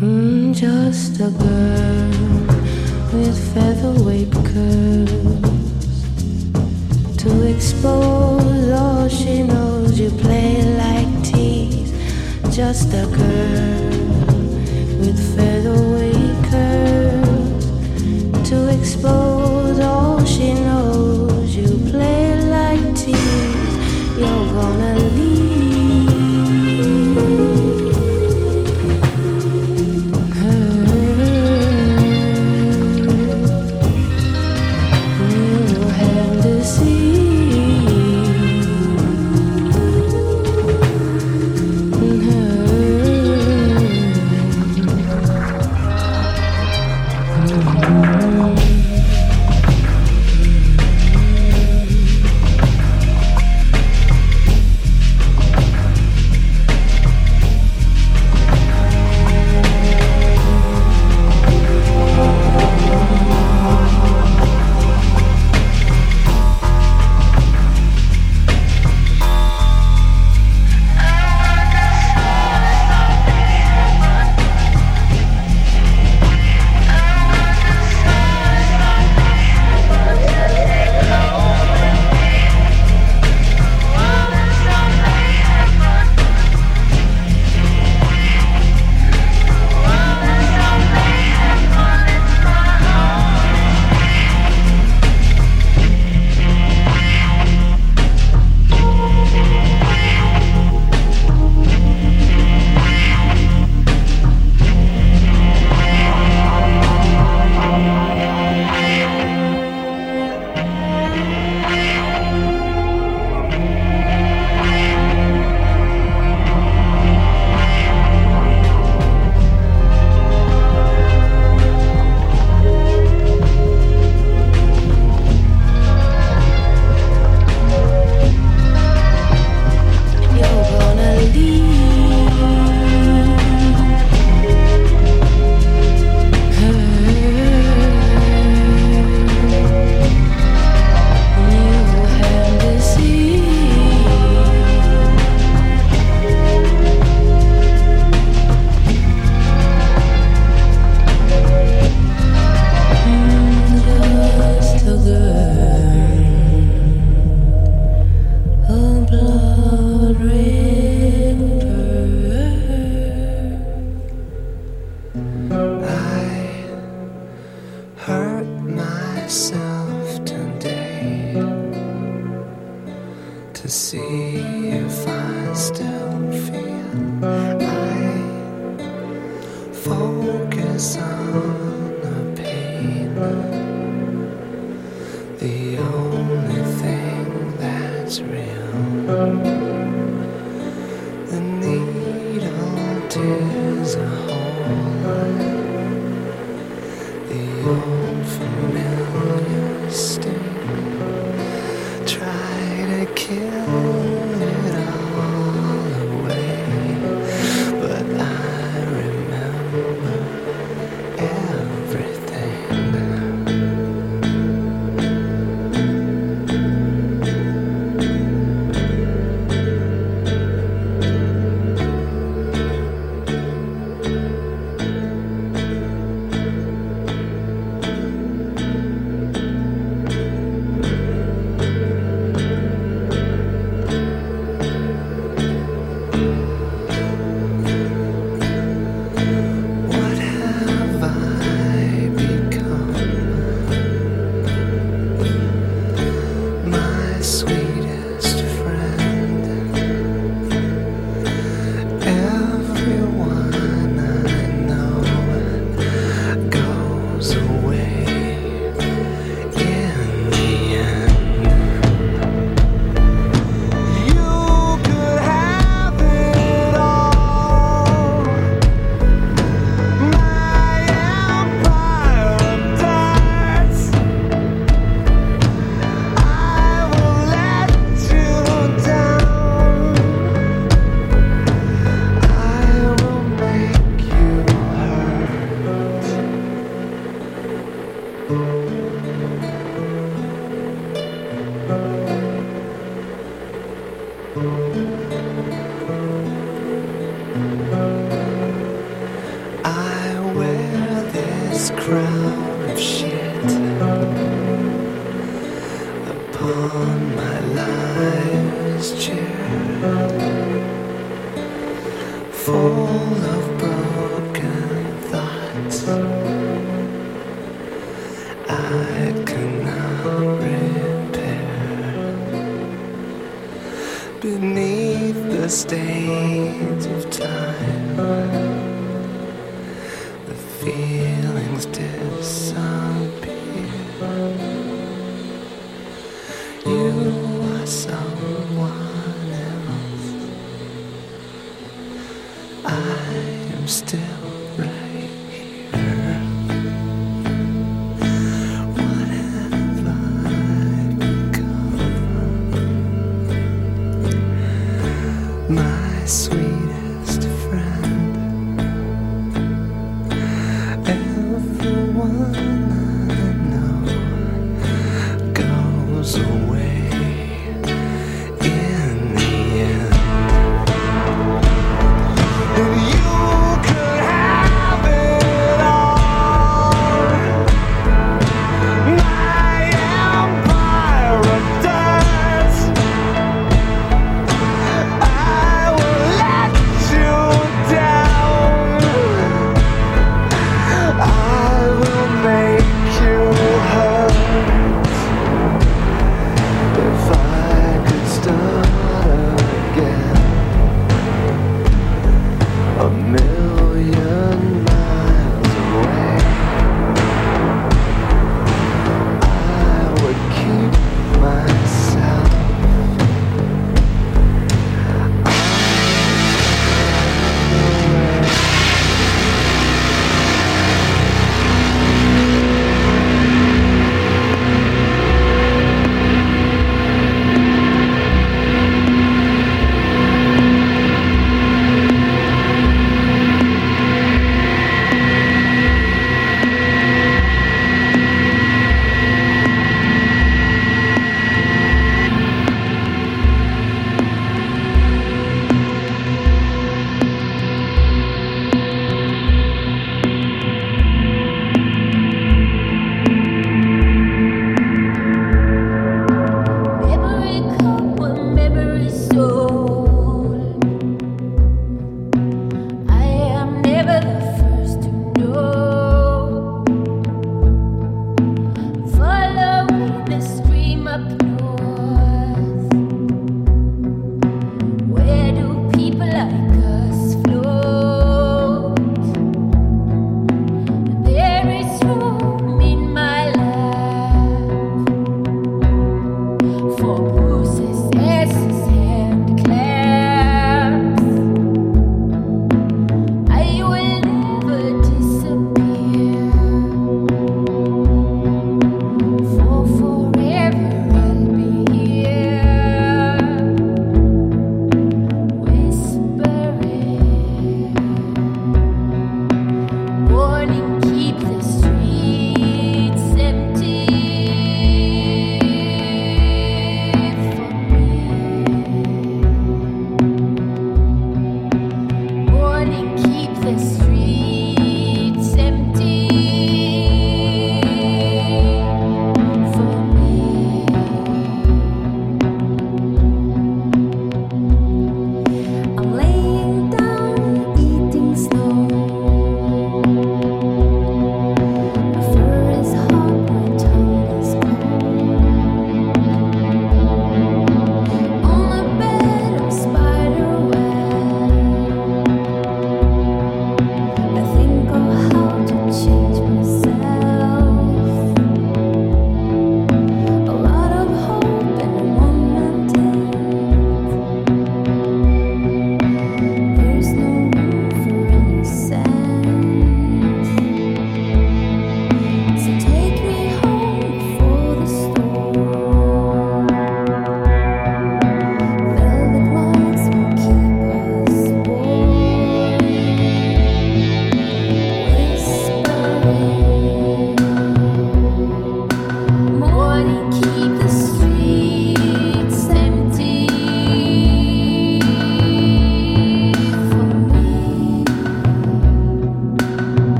Mm, just a girl with featherweight curves. Expose All she knows you play like tease, just a girl with featherweight curves To expose all she knows.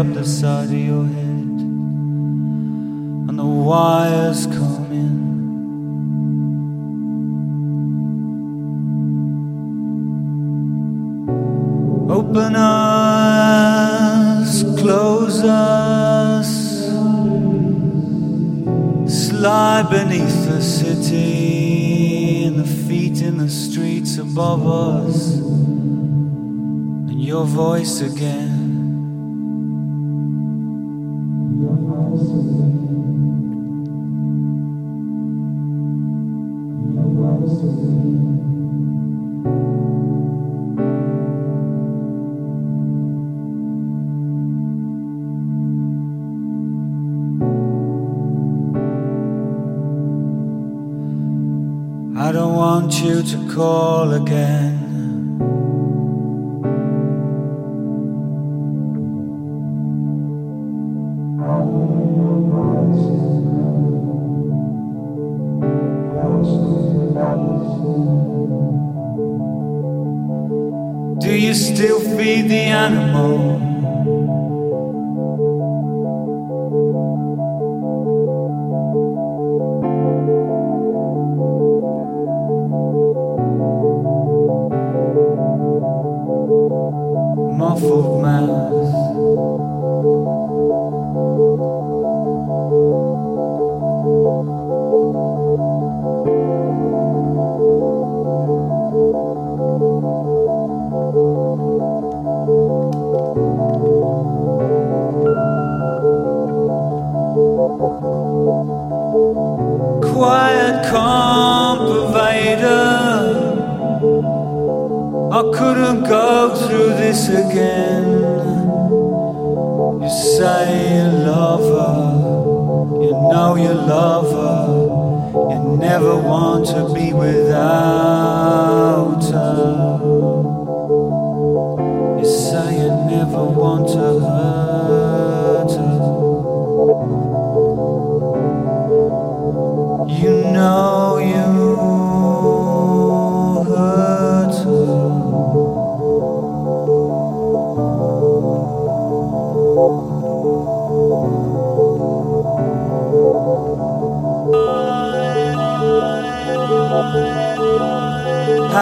up the side of your head, and the wires come in. Open us, close us, slide beneath the city, and the feet in the streets above us, and your voice again. call again.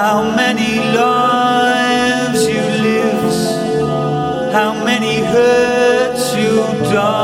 How many lives you lived, how many hurts you done?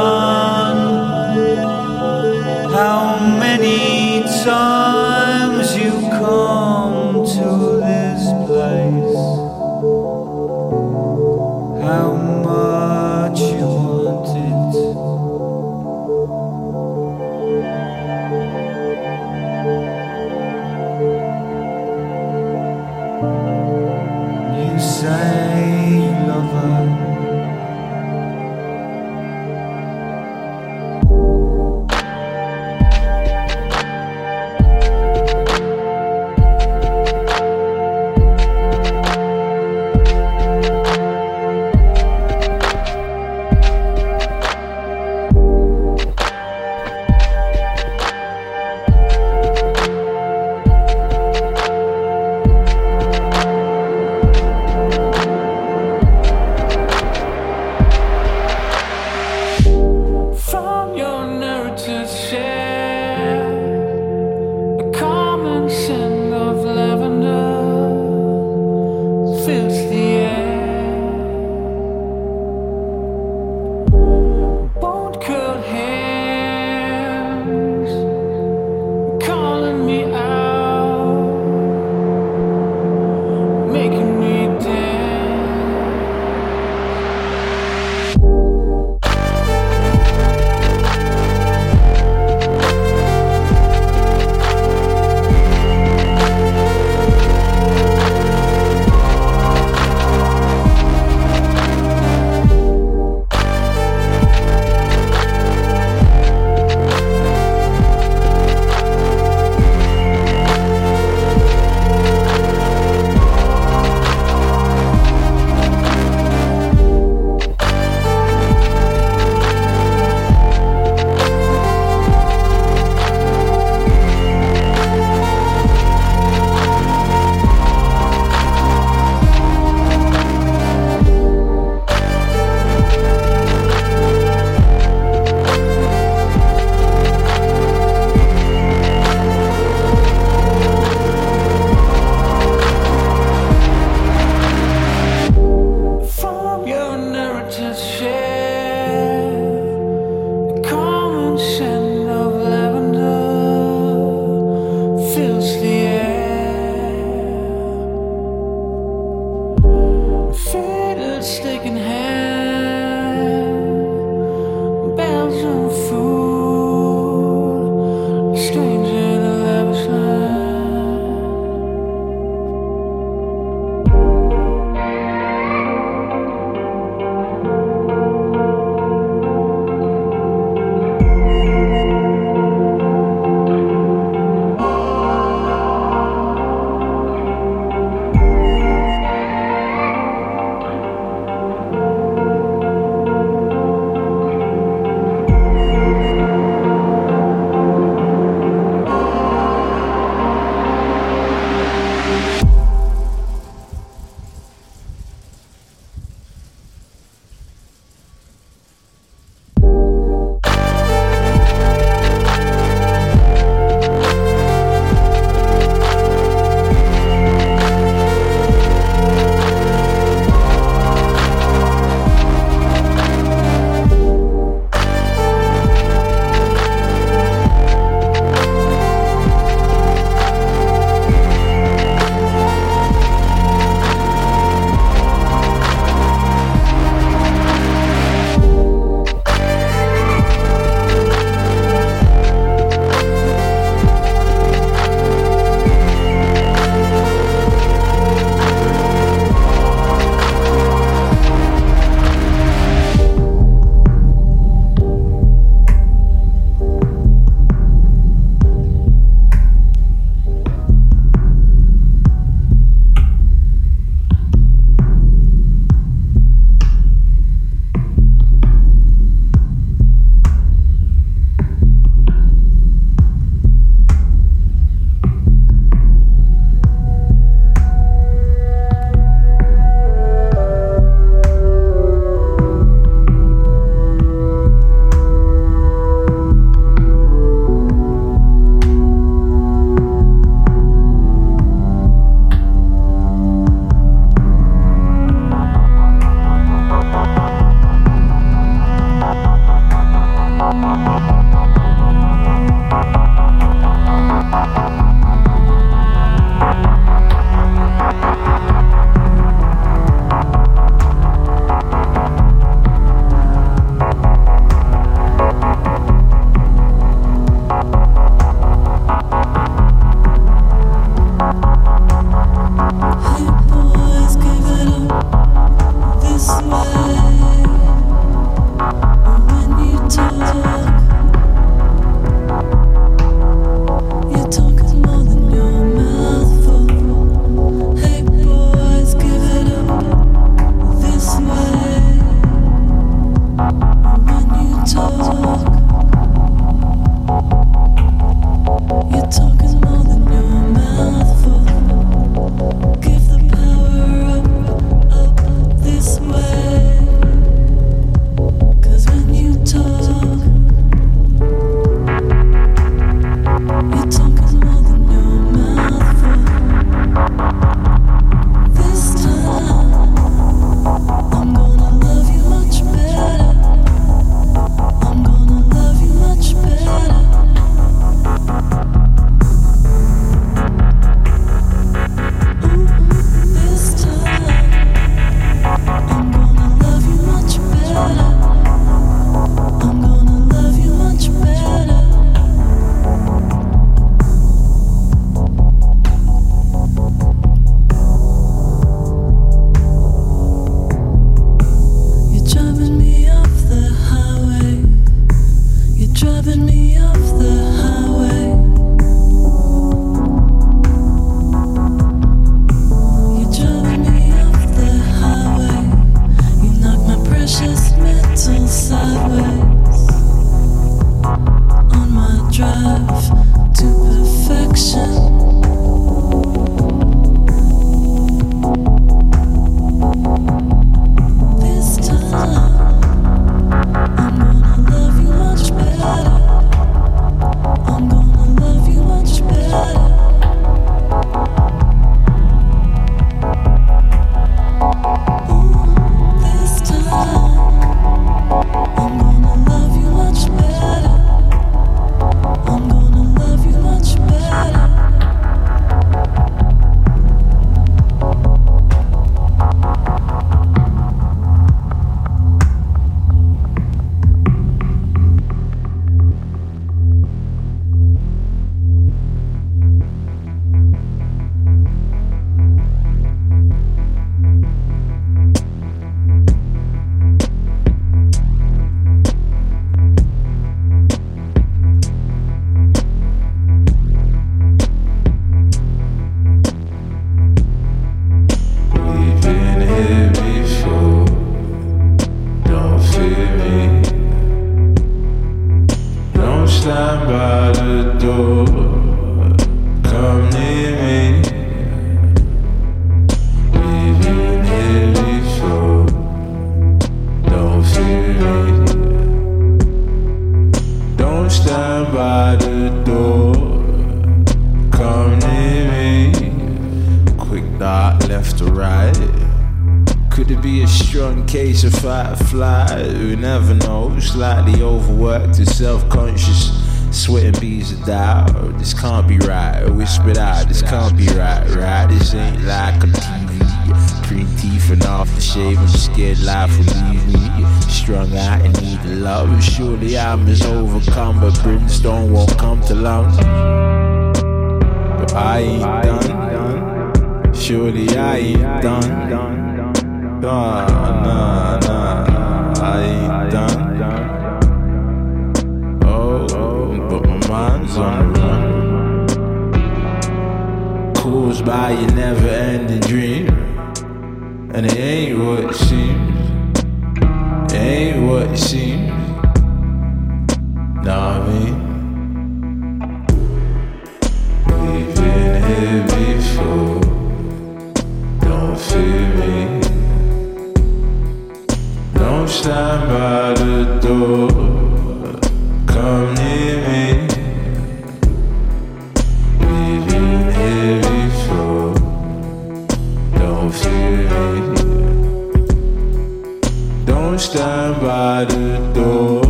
The door.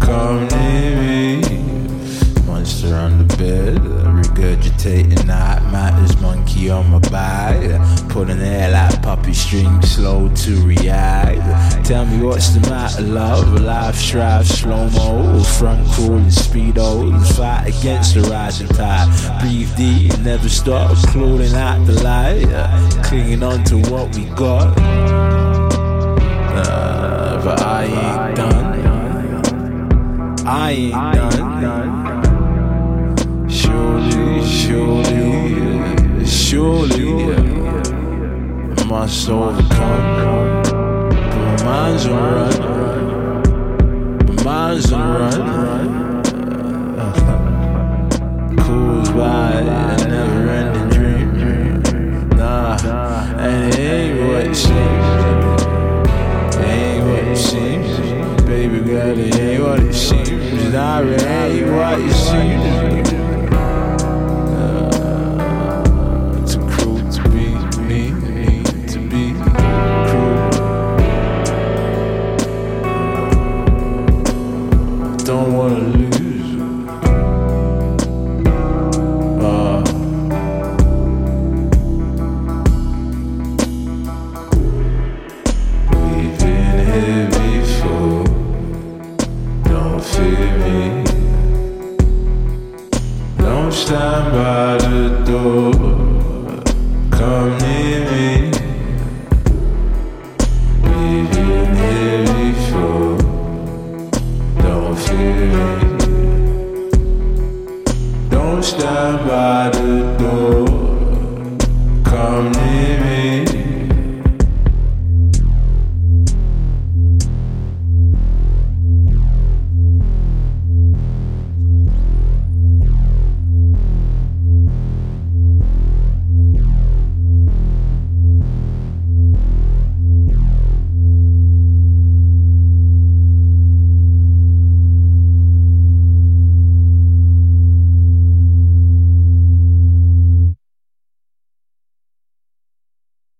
Come near me. Monster on the bed, regurgitating night matters. Monkey on my back, pulling hair like puppy string, slow to react. Tell me what's the matter, love? Life strive, slow mo, front crawling speedos. Fight against the rising tide. Breathe deep, and never stop, clawing out the light, clinging on to what we got. But I ain't done. I ain't done. Surely, surely, surely, I must overcome. But my mind's on run. My mind's on run. Caused by a never ending dream. Nah, and it ain't what it seems. Baby girl, it ain't what it seems. Nah, it ain't what it seems.